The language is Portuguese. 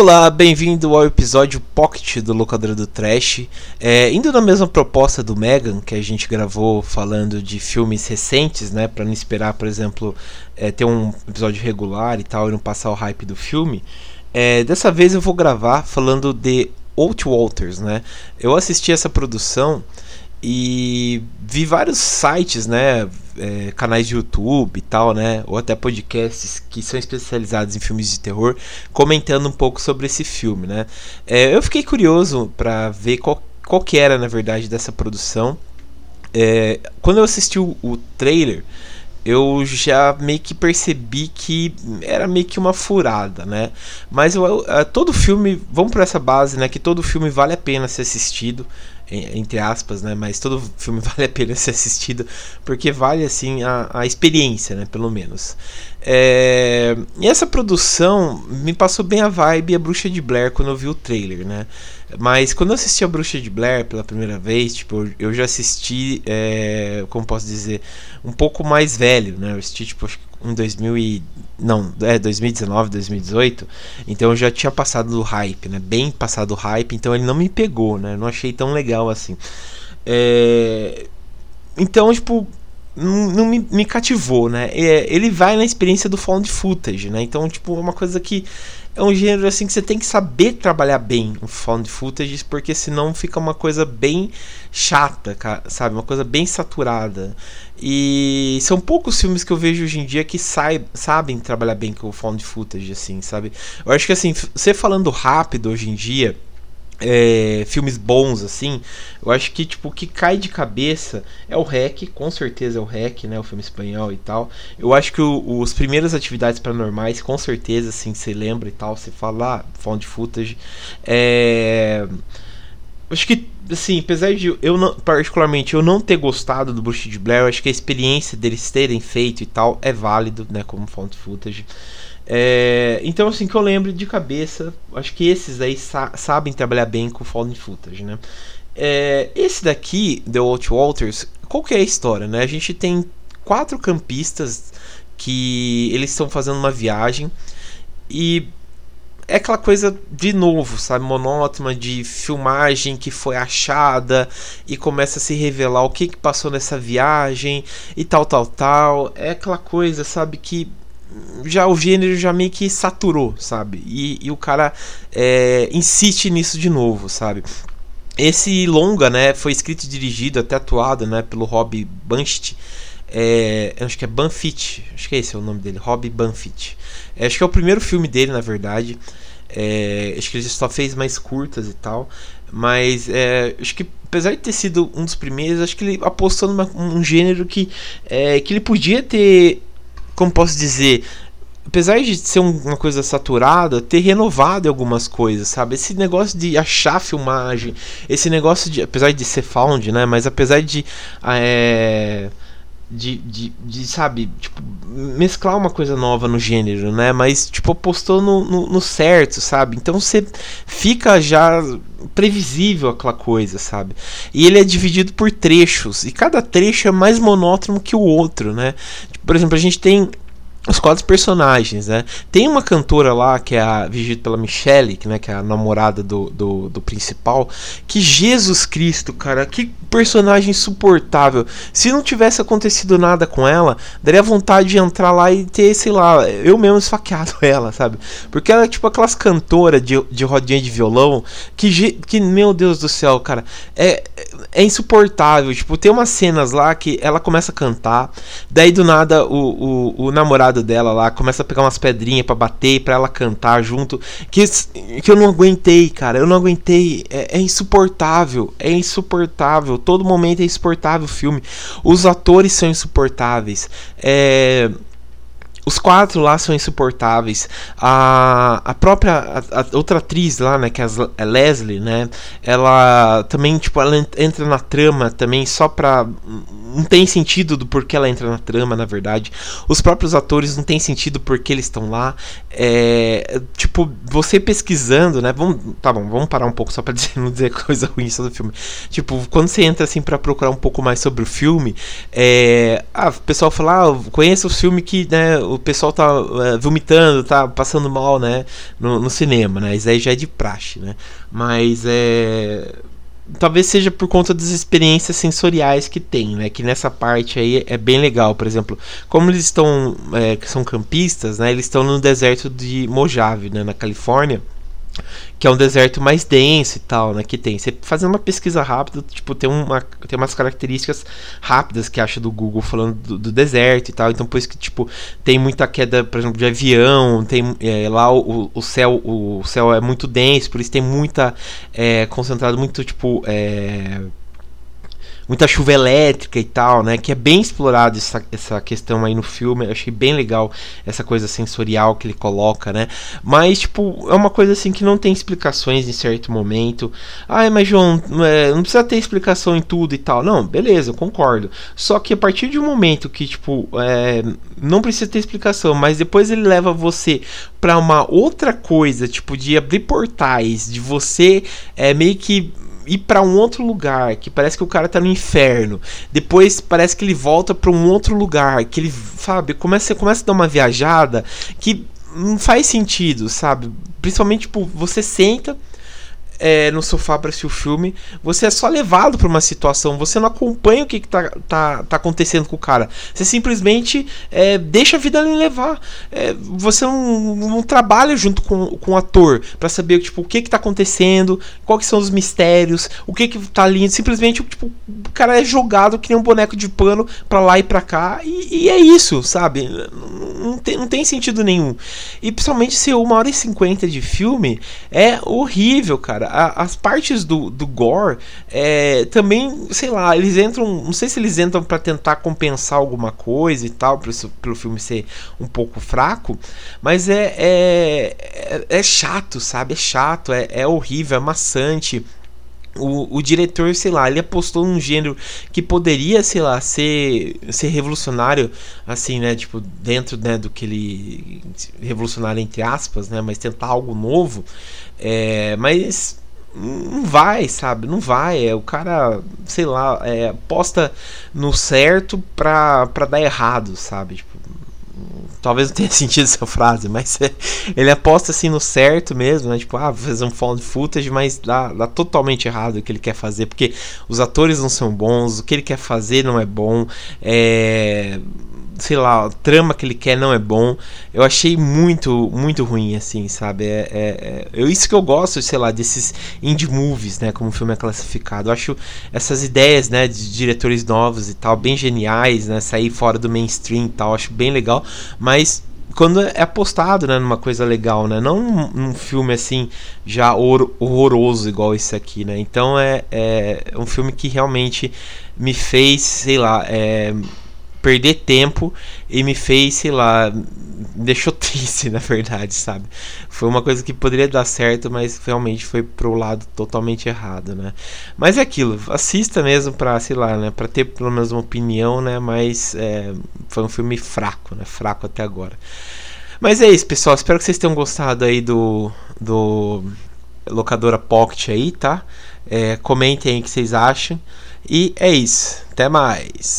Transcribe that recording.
Olá, bem-vindo ao episódio Pocket do Locadora do Trash. É, indo na mesma proposta do Megan, que a gente gravou falando de filmes recentes, né? Pra não esperar, por exemplo, é, ter um episódio regular e tal, e não passar o hype do filme. É, dessa vez eu vou gravar falando de Old Walters, né? Eu assisti essa produção e vi vários sites, né, é, canais de YouTube e tal, né, ou até podcasts que são especializados em filmes de terror, comentando um pouco sobre esse filme, né. É, eu fiquei curioso para ver qual, qual que era, na verdade, dessa produção. É, quando eu assisti o, o trailer, eu já meio que percebi que era meio que uma furada, né? Mas eu, eu, todo filme, vamos para essa base, né? Que todo filme vale a pena ser assistido entre aspas, né? Mas todo filme vale a pena ser assistido porque vale assim a, a experiência, né? Pelo menos. É... E essa produção me passou bem a vibe a Bruxa de Blair quando eu vi o trailer, né? Mas quando eu assisti a Bruxa de Blair pela primeira vez, tipo, eu já assisti, é... como posso dizer, um pouco mais velho, né? Eu assisti tipo em 2000 e não, é 2019, 2018. Então eu já tinha passado do hype, né? Bem passado do hype, então ele não me pegou, né? não achei tão legal assim. É... Então, tipo, não, me, me, cativou, né? É, ele vai na experiência do found footage, né? Então, tipo, é uma coisa que é um gênero assim que você tem que saber trabalhar bem o found footage, porque senão fica uma coisa bem chata, sabe? Uma coisa bem saturada. E são poucos filmes que eu vejo hoje em dia que saib, sabem trabalhar bem com o found footage, assim, sabe? Eu acho que assim, você falando rápido hoje em dia é, filmes bons assim, eu acho que tipo o que cai de cabeça é o REC, com certeza é o REC, né, o filme espanhol e tal. Eu acho que o, os primeiras atividades paranormais, com certeza assim, você lembra e tal, você fala, ah, found footage. É, acho que assim, apesar de eu não, particularmente eu não ter gostado do Bruce de Blair, acho que a experiência deles terem feito e tal é válido, né, como found footage. É, então, assim, que eu lembro de cabeça, acho que esses aí sa sabem trabalhar bem com Fallen Footage, né? É, esse daqui, The Walt Walters, qual que é a história, né? A gente tem quatro campistas que eles estão fazendo uma viagem e é aquela coisa de novo, sabe, monótona de filmagem que foi achada e começa a se revelar o que, que passou nessa viagem e tal, tal, tal. É aquela coisa, sabe, que já o gênero já meio que saturou, sabe? E, e o cara é, insiste nisso de novo, sabe? Esse longa, né, foi escrito e dirigido, até atuado, né, pelo Rob Banst. É, acho que é Banfit, acho que é esse é o nome dele, Rob Banfit. É, acho que é o primeiro filme dele, na verdade. É, acho que ele só fez mais curtas e tal. Mas é, acho que apesar de ter sido um dos primeiros, acho que ele apostou num gênero que, é, que ele podia ter como posso dizer, apesar de ser uma coisa saturada, ter renovado algumas coisas, sabe? Esse negócio de achar filmagem, esse negócio de, apesar de ser found, né? Mas apesar de, é, de, de, de, sabe, tipo, mesclar uma coisa nova no gênero, né? Mas, tipo, apostou no, no, no certo, sabe? Então você fica já previsível aquela coisa, sabe? E ele é dividido por trechos, e cada trecho é mais monótono que o outro, né? Por exemplo, a gente tem os quatro personagens, né? Tem uma cantora lá que é a vigida pela Michelle, que, né, que é a namorada do, do, do, principal, que Jesus Cristo, cara, que personagem insuportável. Se não tivesse acontecido nada com ela, daria vontade de entrar lá e ter, sei lá, eu mesmo esfaqueado ela, sabe? Porque ela é tipo aquelas cantoras de, de rodinha de violão que, que, meu Deus do céu, cara, é, é insuportável. Tipo, tem umas cenas lá que ela começa a cantar, daí do nada o, o, o namorado dela lá começa a pegar umas pedrinhas para bater para ela cantar junto. Que, que eu não aguentei, cara. Eu não aguentei. É, é, insuportável. É insuportável. Todo momento é insuportável o filme. Os atores são insuportáveis. É os quatro lá são insuportáveis. A, a própria a, a outra atriz lá, né, que é a Leslie, né, ela também tipo ela entra na trama também só pra não tem sentido do porquê ela entra na trama, na verdade. Os próprios atores não tem sentido porque eles estão lá. É, tipo, você pesquisando, né? Vamos, tá bom, vamos parar um pouco só para dizer, não dizer coisa ruim sobre o filme. Tipo, quando você entra assim para procurar um pouco mais sobre o filme, é, ah, o pessoal fala, ah, conheça o filme que, né, o pessoal tá é, vomitando, tá passando mal, né? No, no, cinema, né? Isso aí já é de praxe, né? Mas é. Talvez seja por conta das experiências sensoriais que tem, né? Que nessa parte aí é bem legal, por exemplo, como eles estão, é, que são campistas, né? Eles estão no deserto de Mojave, né? Na Califórnia que é um deserto mais denso e tal, né? Que tem. Você fazendo uma pesquisa rápida, tipo, tem, uma, tem umas características rápidas que acha do Google falando do, do deserto e tal. Então, por isso que, tipo, tem muita queda, por exemplo, de avião, tem é, lá o, o céu o céu é muito denso, por isso tem muita é, concentrado muito, tipo, é, muita chuva elétrica e tal, né? Que é bem explorado essa, essa questão aí no filme. Eu achei bem legal essa coisa sensorial que ele coloca, né? Mas, tipo, é uma coisa assim que não tem explicações em certo momento. Ai, mas João, é, não precisa ter explicação em tudo e tal. Não, beleza, eu concordo. Só que a partir de um momento que, tipo, é, não precisa ter explicação, mas depois ele leva você para uma outra coisa, tipo, de abrir portais, de você é, meio que ir para um outro lugar, que parece que o cara tá no inferno. Depois parece que ele volta para um outro lugar, que ele, sabe, começa, começa a dar uma viajada que não faz sentido, sabe? Principalmente, tipo, você senta é, no sofá para assistir o filme, você é só levado para uma situação, você não acompanha o que, que tá, tá, tá acontecendo com o cara. Você simplesmente é, deixa a vida lhe levar. É, você não, não, trabalha junto com, com o ator para saber tipo, o que, que tá acontecendo, quais são os mistérios, o que, que tá lindo. Simplesmente tipo, o cara é jogado que nem um boneco de pano para lá e para cá, e, e, é isso, sabe? Não tem, não tem sentido nenhum. E principalmente se uma hora e cinquenta de filme é horrível, cara a, as partes do, do gore é, também, sei lá, eles entram. Não sei se eles entram para tentar compensar alguma coisa e tal, para pelo filme ser um pouco fraco, mas é, é, é, é chato, sabe? É chato, é, é horrível, é maçante. O, o, diretor, sei lá, ele apostou num gênero que poderia, sei lá, ser, ser revolucionário, assim, né? Tipo, dentro né, do que ele. revolucionário entre aspas, né? Mas tentar algo novo. É, mas não vai, sabe? Não vai. É, o cara, sei lá, é, aposta no certo pra, pra dar errado, sabe? Tipo, talvez não tenha sentido essa frase, mas é, ele aposta assim no certo mesmo, né? Tipo, ah, vou fazer um found footage, mas dá, dá totalmente errado o que ele quer fazer, porque os atores não são bons, o que ele quer fazer não é bom, é sei lá, a trama que ele quer não é bom. Eu achei muito, muito ruim, assim, sabe? É, é, é, isso que eu gosto, sei lá, desses indie movies, né? Como o filme é classificado. Eu acho essas ideias, né, de diretores novos e tal, bem geniais, né? Sair fora do mainstream e tal, acho bem legal. Mas quando é apostado né, numa coisa legal, né? Não num, filme assim já horroroso igual esse aqui, né? Então é, é um filme que realmente me fez, sei lá, é, perder tempo e me fez, sei lá, me deixou triste, na verdade, sabe? Foi uma coisa que poderia dar certo, mas realmente foi pro lado totalmente errado, né? Mas é aquilo, assista mesmo pra, sei lá, né? Pra ter pelo menos uma opinião, né? Mas é, foi um filme fraco, né? Fraco até agora. Mas é isso, pessoal. Espero que vocês tenham gostado aí do, do locadora Pocket aí, tá? É, comentem aí o que vocês acham. E é isso. Até mais.